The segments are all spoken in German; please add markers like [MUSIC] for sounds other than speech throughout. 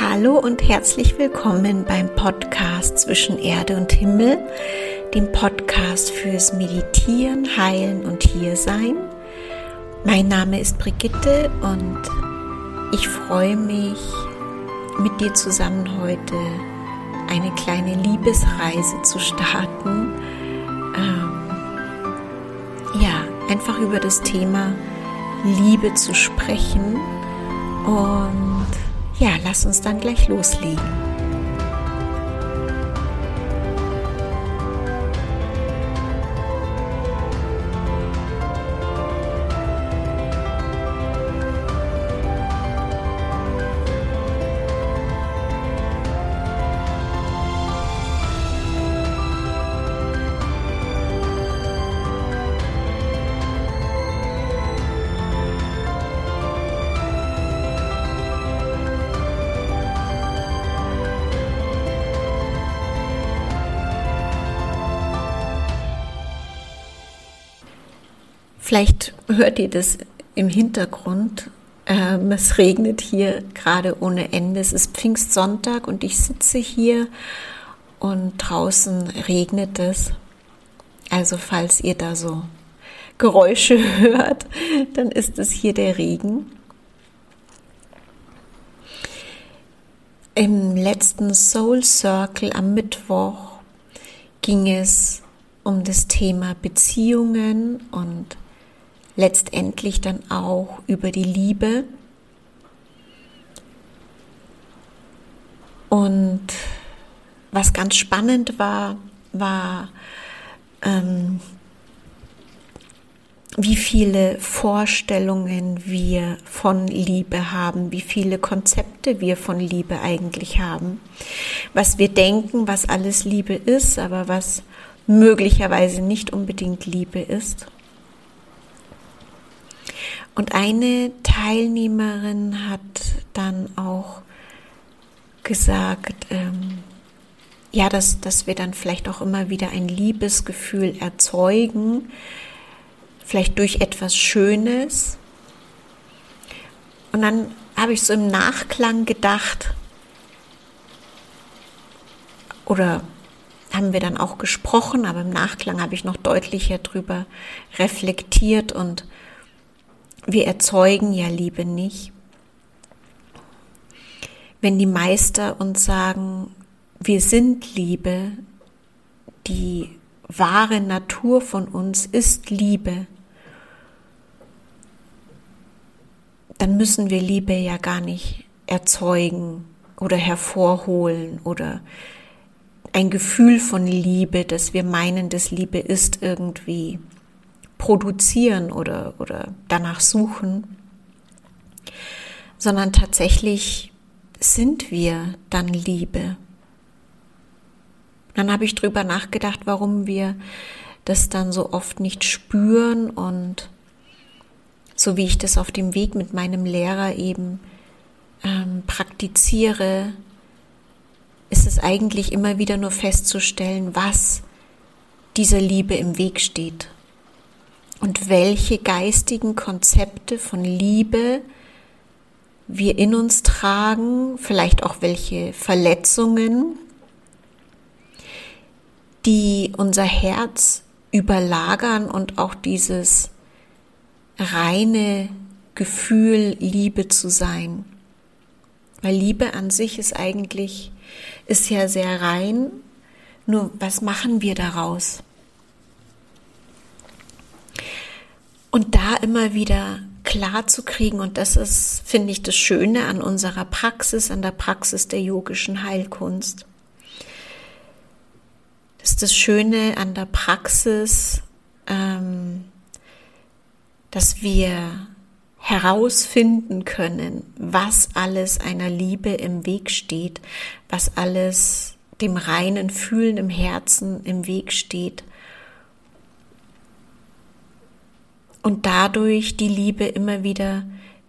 Hallo und herzlich willkommen beim Podcast zwischen Erde und Himmel, dem Podcast fürs Meditieren, Heilen und Hiersein. Mein Name ist Brigitte und ich freue mich, mit dir zusammen heute eine kleine Liebesreise zu starten. Ähm, ja, einfach über das Thema Liebe zu sprechen und ja, lass uns dann gleich loslegen. Vielleicht hört ihr das im Hintergrund. Ähm, es regnet hier gerade ohne Ende. Es ist Pfingstsonntag und ich sitze hier und draußen regnet es. Also falls ihr da so Geräusche [LAUGHS] hört, dann ist es hier der Regen. Im letzten Soul Circle am Mittwoch ging es um das Thema Beziehungen und letztendlich dann auch über die Liebe. Und was ganz spannend war, war, ähm, wie viele Vorstellungen wir von Liebe haben, wie viele Konzepte wir von Liebe eigentlich haben, was wir denken, was alles Liebe ist, aber was möglicherweise nicht unbedingt Liebe ist. Und eine Teilnehmerin hat dann auch gesagt, ähm, ja, dass, dass wir dann vielleicht auch immer wieder ein Liebesgefühl erzeugen, vielleicht durch etwas Schönes. Und dann habe ich so im Nachklang gedacht, oder haben wir dann auch gesprochen, aber im Nachklang habe ich noch deutlicher drüber reflektiert und wir erzeugen ja Liebe nicht. Wenn die Meister uns sagen, wir sind Liebe, die wahre Natur von uns ist Liebe, dann müssen wir Liebe ja gar nicht erzeugen oder hervorholen oder ein Gefühl von Liebe, dass wir meinen, dass Liebe ist irgendwie produzieren oder, oder danach suchen, sondern tatsächlich sind wir dann Liebe. Dann habe ich drüber nachgedacht, warum wir das dann so oft nicht spüren und so wie ich das auf dem Weg mit meinem Lehrer eben ähm, praktiziere, ist es eigentlich immer wieder nur festzustellen, was dieser Liebe im Weg steht und welche geistigen Konzepte von Liebe wir in uns tragen, vielleicht auch welche Verletzungen, die unser Herz überlagern und auch dieses reine Gefühl, Liebe zu sein. Weil Liebe an sich ist eigentlich, ist ja sehr rein, nur was machen wir daraus? Und da immer wieder klar zu kriegen, und das ist, finde ich, das Schöne an unserer Praxis, an der Praxis der yogischen Heilkunst. Das ist das Schöne an der Praxis, ähm, dass wir herausfinden können, was alles einer Liebe im Weg steht, was alles dem reinen Fühlen im Herzen im Weg steht und dadurch die Liebe immer wieder,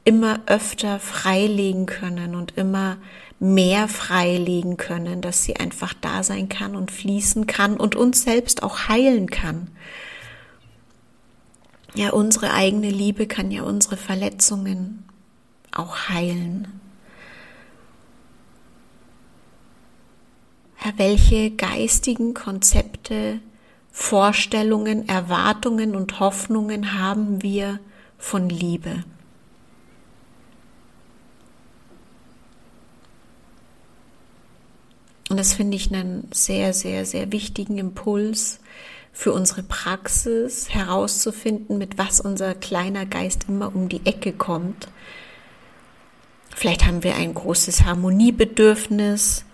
immer öfter freilegen können und immer mehr freilegen können, dass sie einfach da sein kann und fließen kann und uns selbst auch heilen kann. Ja, unsere eigene Liebe kann ja unsere Verletzungen auch heilen. welche geistigen Konzepte, Vorstellungen, Erwartungen und Hoffnungen haben wir von Liebe. Und das finde ich einen sehr, sehr, sehr wichtigen Impuls für unsere Praxis herauszufinden, mit was unser kleiner Geist immer um die Ecke kommt. Vielleicht haben wir ein großes Harmoniebedürfnis,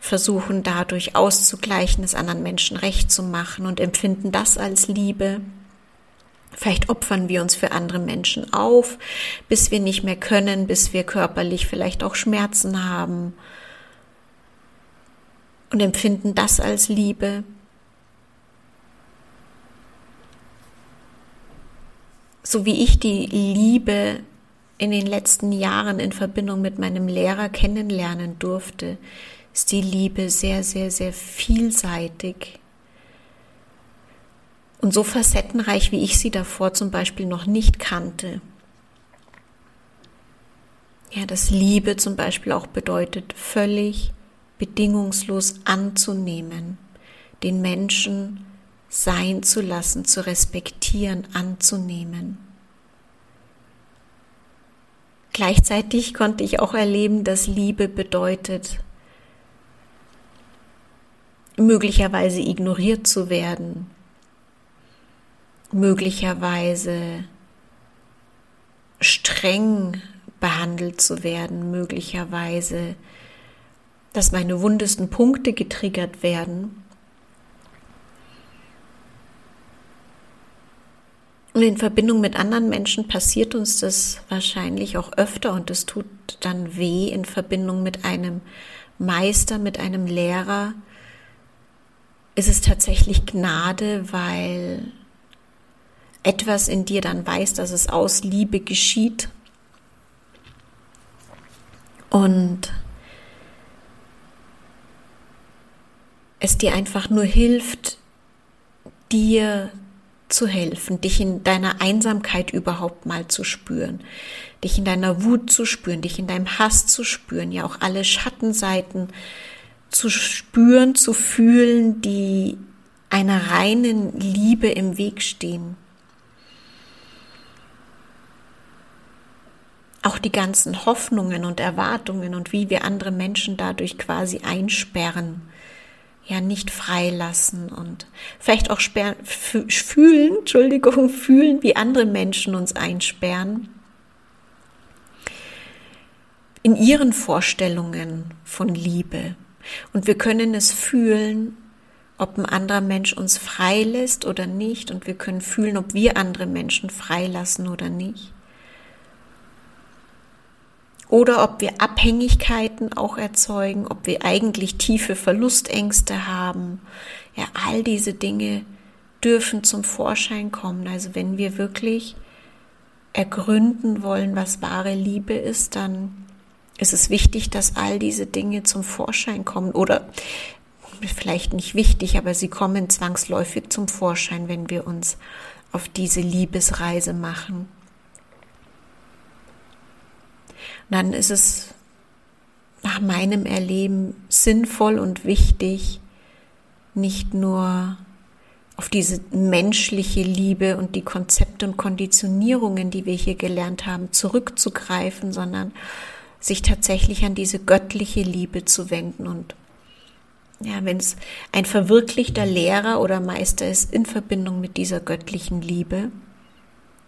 versuchen dadurch auszugleichen, es anderen Menschen recht zu machen und empfinden das als Liebe. Vielleicht opfern wir uns für andere Menschen auf, bis wir nicht mehr können, bis wir körperlich vielleicht auch Schmerzen haben und empfinden das als Liebe. So wie ich die Liebe in den letzten Jahren in Verbindung mit meinem Lehrer kennenlernen durfte, ist die Liebe sehr, sehr, sehr vielseitig und so facettenreich, wie ich sie davor zum Beispiel noch nicht kannte. Ja, dass Liebe zum Beispiel auch bedeutet, völlig bedingungslos anzunehmen, den Menschen sein zu lassen, zu respektieren, anzunehmen. Gleichzeitig konnte ich auch erleben, dass Liebe bedeutet, möglicherweise ignoriert zu werden, möglicherweise streng behandelt zu werden, möglicherweise dass meine wundesten Punkte getriggert werden. Und in Verbindung mit anderen Menschen passiert uns das wahrscheinlich auch öfter und es tut dann weh in Verbindung mit einem Meister, mit einem Lehrer. Ist es tatsächlich Gnade, weil etwas in dir dann weiß, dass es aus Liebe geschieht. Und es dir einfach nur hilft, dir zu helfen, dich in deiner Einsamkeit überhaupt mal zu spüren, dich in deiner Wut zu spüren, dich in deinem Hass zu spüren, ja auch alle Schattenseiten zu spüren, zu fühlen, die einer reinen Liebe im Weg stehen. Auch die ganzen Hoffnungen und Erwartungen und wie wir andere Menschen dadurch quasi einsperren ja nicht freilassen und vielleicht auch sperren, fühlen, [LAUGHS] Entschuldigung, fühlen, wie andere Menschen uns einsperren. In ihren Vorstellungen von Liebe. Und wir können es fühlen, ob ein anderer Mensch uns freilässt oder nicht. Und wir können fühlen, ob wir andere Menschen freilassen oder nicht oder ob wir Abhängigkeiten auch erzeugen, ob wir eigentlich tiefe Verlustängste haben. Ja, all diese Dinge dürfen zum Vorschein kommen. Also wenn wir wirklich ergründen wollen, was wahre Liebe ist, dann ist es wichtig, dass all diese Dinge zum Vorschein kommen oder vielleicht nicht wichtig, aber sie kommen zwangsläufig zum Vorschein, wenn wir uns auf diese Liebesreise machen. dann ist es nach meinem Erleben sinnvoll und wichtig, nicht nur auf diese menschliche Liebe und die Konzepte und Konditionierungen, die wir hier gelernt haben, zurückzugreifen, sondern sich tatsächlich an diese göttliche Liebe zu wenden. Und ja, wenn es ein verwirklichter Lehrer oder Meister ist in Verbindung mit dieser göttlichen Liebe,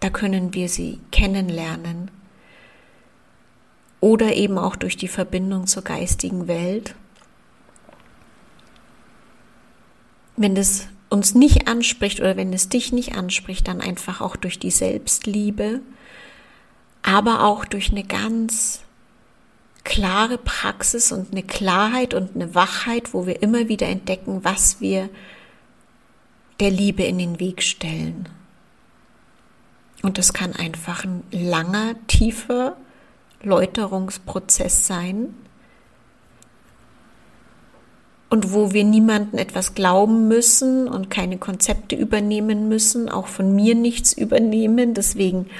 da können wir sie kennenlernen oder eben auch durch die Verbindung zur geistigen Welt. Wenn es uns nicht anspricht oder wenn es dich nicht anspricht, dann einfach auch durch die Selbstliebe, aber auch durch eine ganz klare Praxis und eine Klarheit und eine Wachheit, wo wir immer wieder entdecken, was wir der Liebe in den Weg stellen. Und das kann einfach ein langer, tiefer Läuterungsprozess sein und wo wir niemanden etwas glauben müssen und keine Konzepte übernehmen müssen, auch von mir nichts übernehmen. Deswegen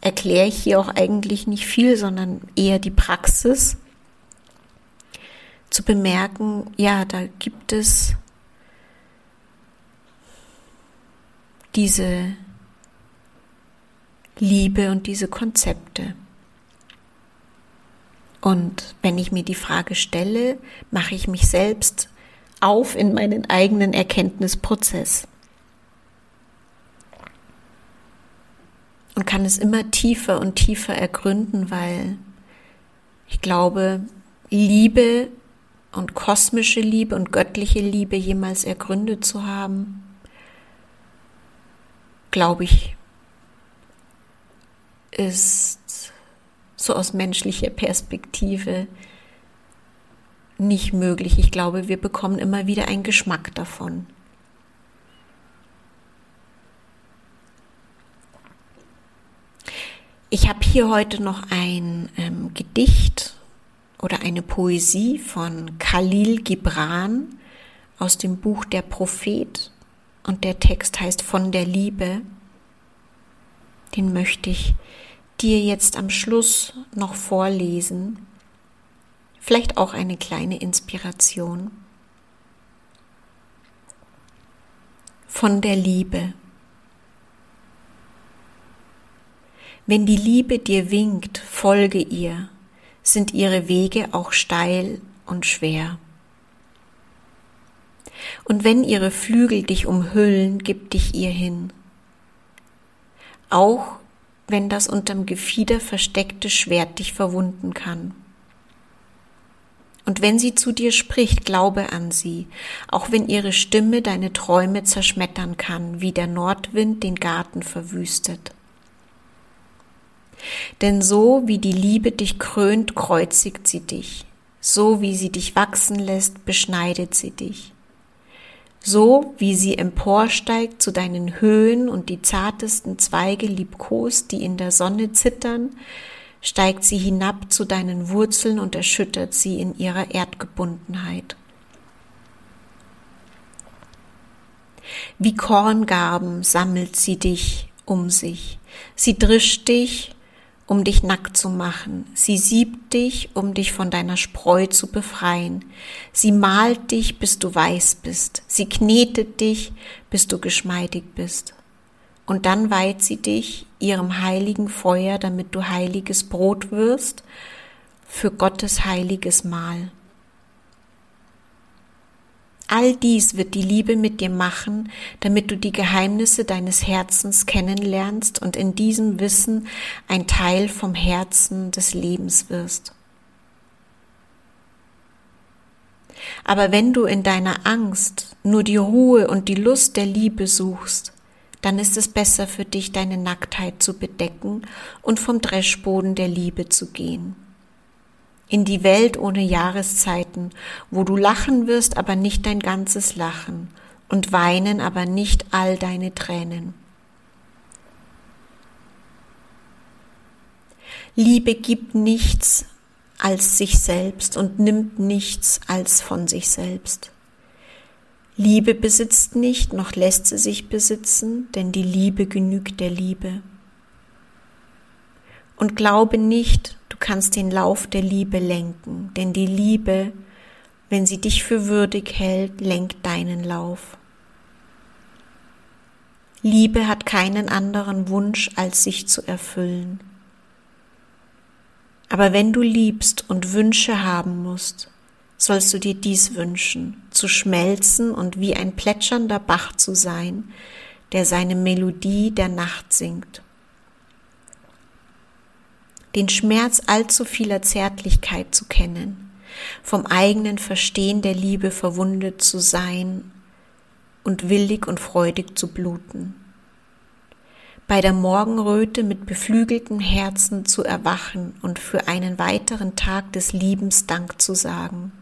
erkläre ich hier auch eigentlich nicht viel, sondern eher die Praxis, zu bemerken, ja, da gibt es diese Liebe und diese Konzepte. Und wenn ich mir die Frage stelle, mache ich mich selbst auf in meinen eigenen Erkenntnisprozess. Und kann es immer tiefer und tiefer ergründen, weil ich glaube, Liebe und kosmische Liebe und göttliche Liebe jemals ergründet zu haben, glaube ich, ist so aus menschlicher Perspektive nicht möglich. Ich glaube, wir bekommen immer wieder einen Geschmack davon. Ich habe hier heute noch ein ähm, Gedicht oder eine Poesie von Khalil Gibran aus dem Buch Der Prophet und der Text heißt Von der Liebe. Den möchte ich dir jetzt am Schluss noch vorlesen. Vielleicht auch eine kleine Inspiration. Von der Liebe. Wenn die Liebe dir winkt, folge ihr, sind ihre Wege auch steil und schwer. Und wenn ihre Flügel dich umhüllen, gib dich ihr hin. Auch wenn das unterm Gefieder versteckte Schwert dich verwunden kann. Und wenn sie zu dir spricht, glaube an sie, auch wenn ihre Stimme deine Träume zerschmettern kann, wie der Nordwind den Garten verwüstet. Denn so wie die Liebe dich krönt, kreuzigt sie dich, so wie sie dich wachsen lässt, beschneidet sie dich. So wie sie emporsteigt zu deinen Höhen und die zartesten Zweige liebkost, die in der Sonne zittern, steigt sie hinab zu deinen Wurzeln und erschüttert sie in ihrer Erdgebundenheit. Wie Korngarben sammelt sie dich um sich. Sie drischt dich um dich nackt zu machen. Sie siebt dich, um dich von deiner Spreu zu befreien. Sie malt dich, bis du weiß bist. Sie knetet dich, bis du geschmeidig bist. Und dann weiht sie dich ihrem heiligen Feuer, damit du heiliges Brot wirst für Gottes heiliges Mahl. All dies wird die Liebe mit dir machen, damit du die Geheimnisse deines Herzens kennenlernst und in diesem Wissen ein Teil vom Herzen des Lebens wirst. Aber wenn du in deiner Angst nur die Ruhe und die Lust der Liebe suchst, dann ist es besser für dich, deine Nacktheit zu bedecken und vom Dreschboden der Liebe zu gehen in die Welt ohne Jahreszeiten, wo du lachen wirst, aber nicht dein ganzes Lachen und weinen, aber nicht all deine Tränen. Liebe gibt nichts als sich selbst und nimmt nichts als von sich selbst. Liebe besitzt nicht, noch lässt sie sich besitzen, denn die Liebe genügt der Liebe. Und glaube nicht, kannst den Lauf der Liebe lenken, denn die Liebe, wenn sie dich für würdig hält, lenkt deinen Lauf. Liebe hat keinen anderen Wunsch, als sich zu erfüllen. Aber wenn du liebst und Wünsche haben musst, sollst du dir dies wünschen, zu schmelzen und wie ein plätschernder Bach zu sein, der seine Melodie der Nacht singt den Schmerz allzu vieler Zärtlichkeit zu kennen, vom eigenen Verstehen der Liebe verwundet zu sein und willig und freudig zu bluten. Bei der Morgenröte mit beflügeltem Herzen zu erwachen und für einen weiteren Tag des Liebens Dank zu sagen.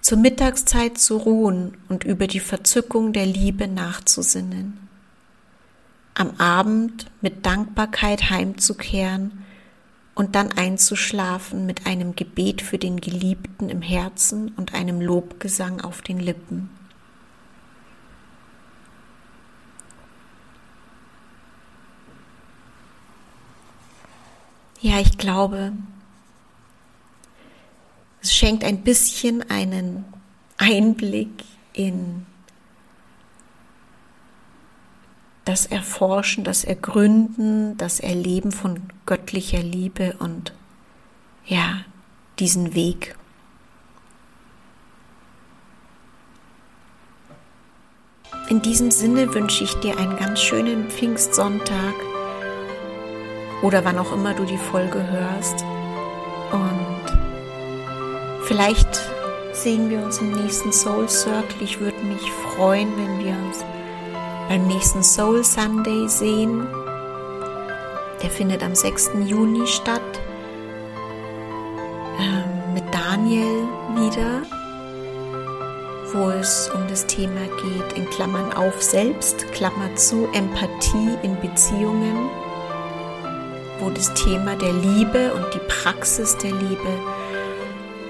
Zur Mittagszeit zu ruhen und über die Verzückung der Liebe nachzusinnen am Abend mit Dankbarkeit heimzukehren und dann einzuschlafen mit einem Gebet für den Geliebten im Herzen und einem Lobgesang auf den Lippen. Ja, ich glaube, Es schenkt ein bisschen einen Einblick in das Erforschen, das Ergründen, das Erleben von göttlicher Liebe und ja, diesen Weg. In diesem Sinne wünsche ich dir einen ganz schönen Pfingstsonntag oder wann auch immer du die Folge hörst. Und vielleicht sehen wir uns im nächsten Soul Circle. Ich würde mich freuen, wenn wir uns beim nächsten Soul Sunday sehen. Der findet am 6. Juni statt. Ähm, mit Daniel wieder, wo es um das Thema geht, in Klammern auf selbst, Klammer zu, Empathie in Beziehungen, wo das Thema der Liebe und die Praxis der Liebe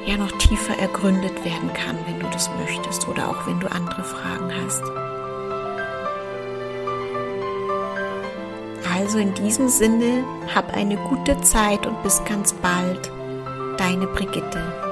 ja noch tiefer ergründet werden kann, wenn du das möchtest oder auch wenn du andere Fragen hast. Also in diesem Sinne, hab eine gute Zeit und bis ganz bald. Deine Brigitte.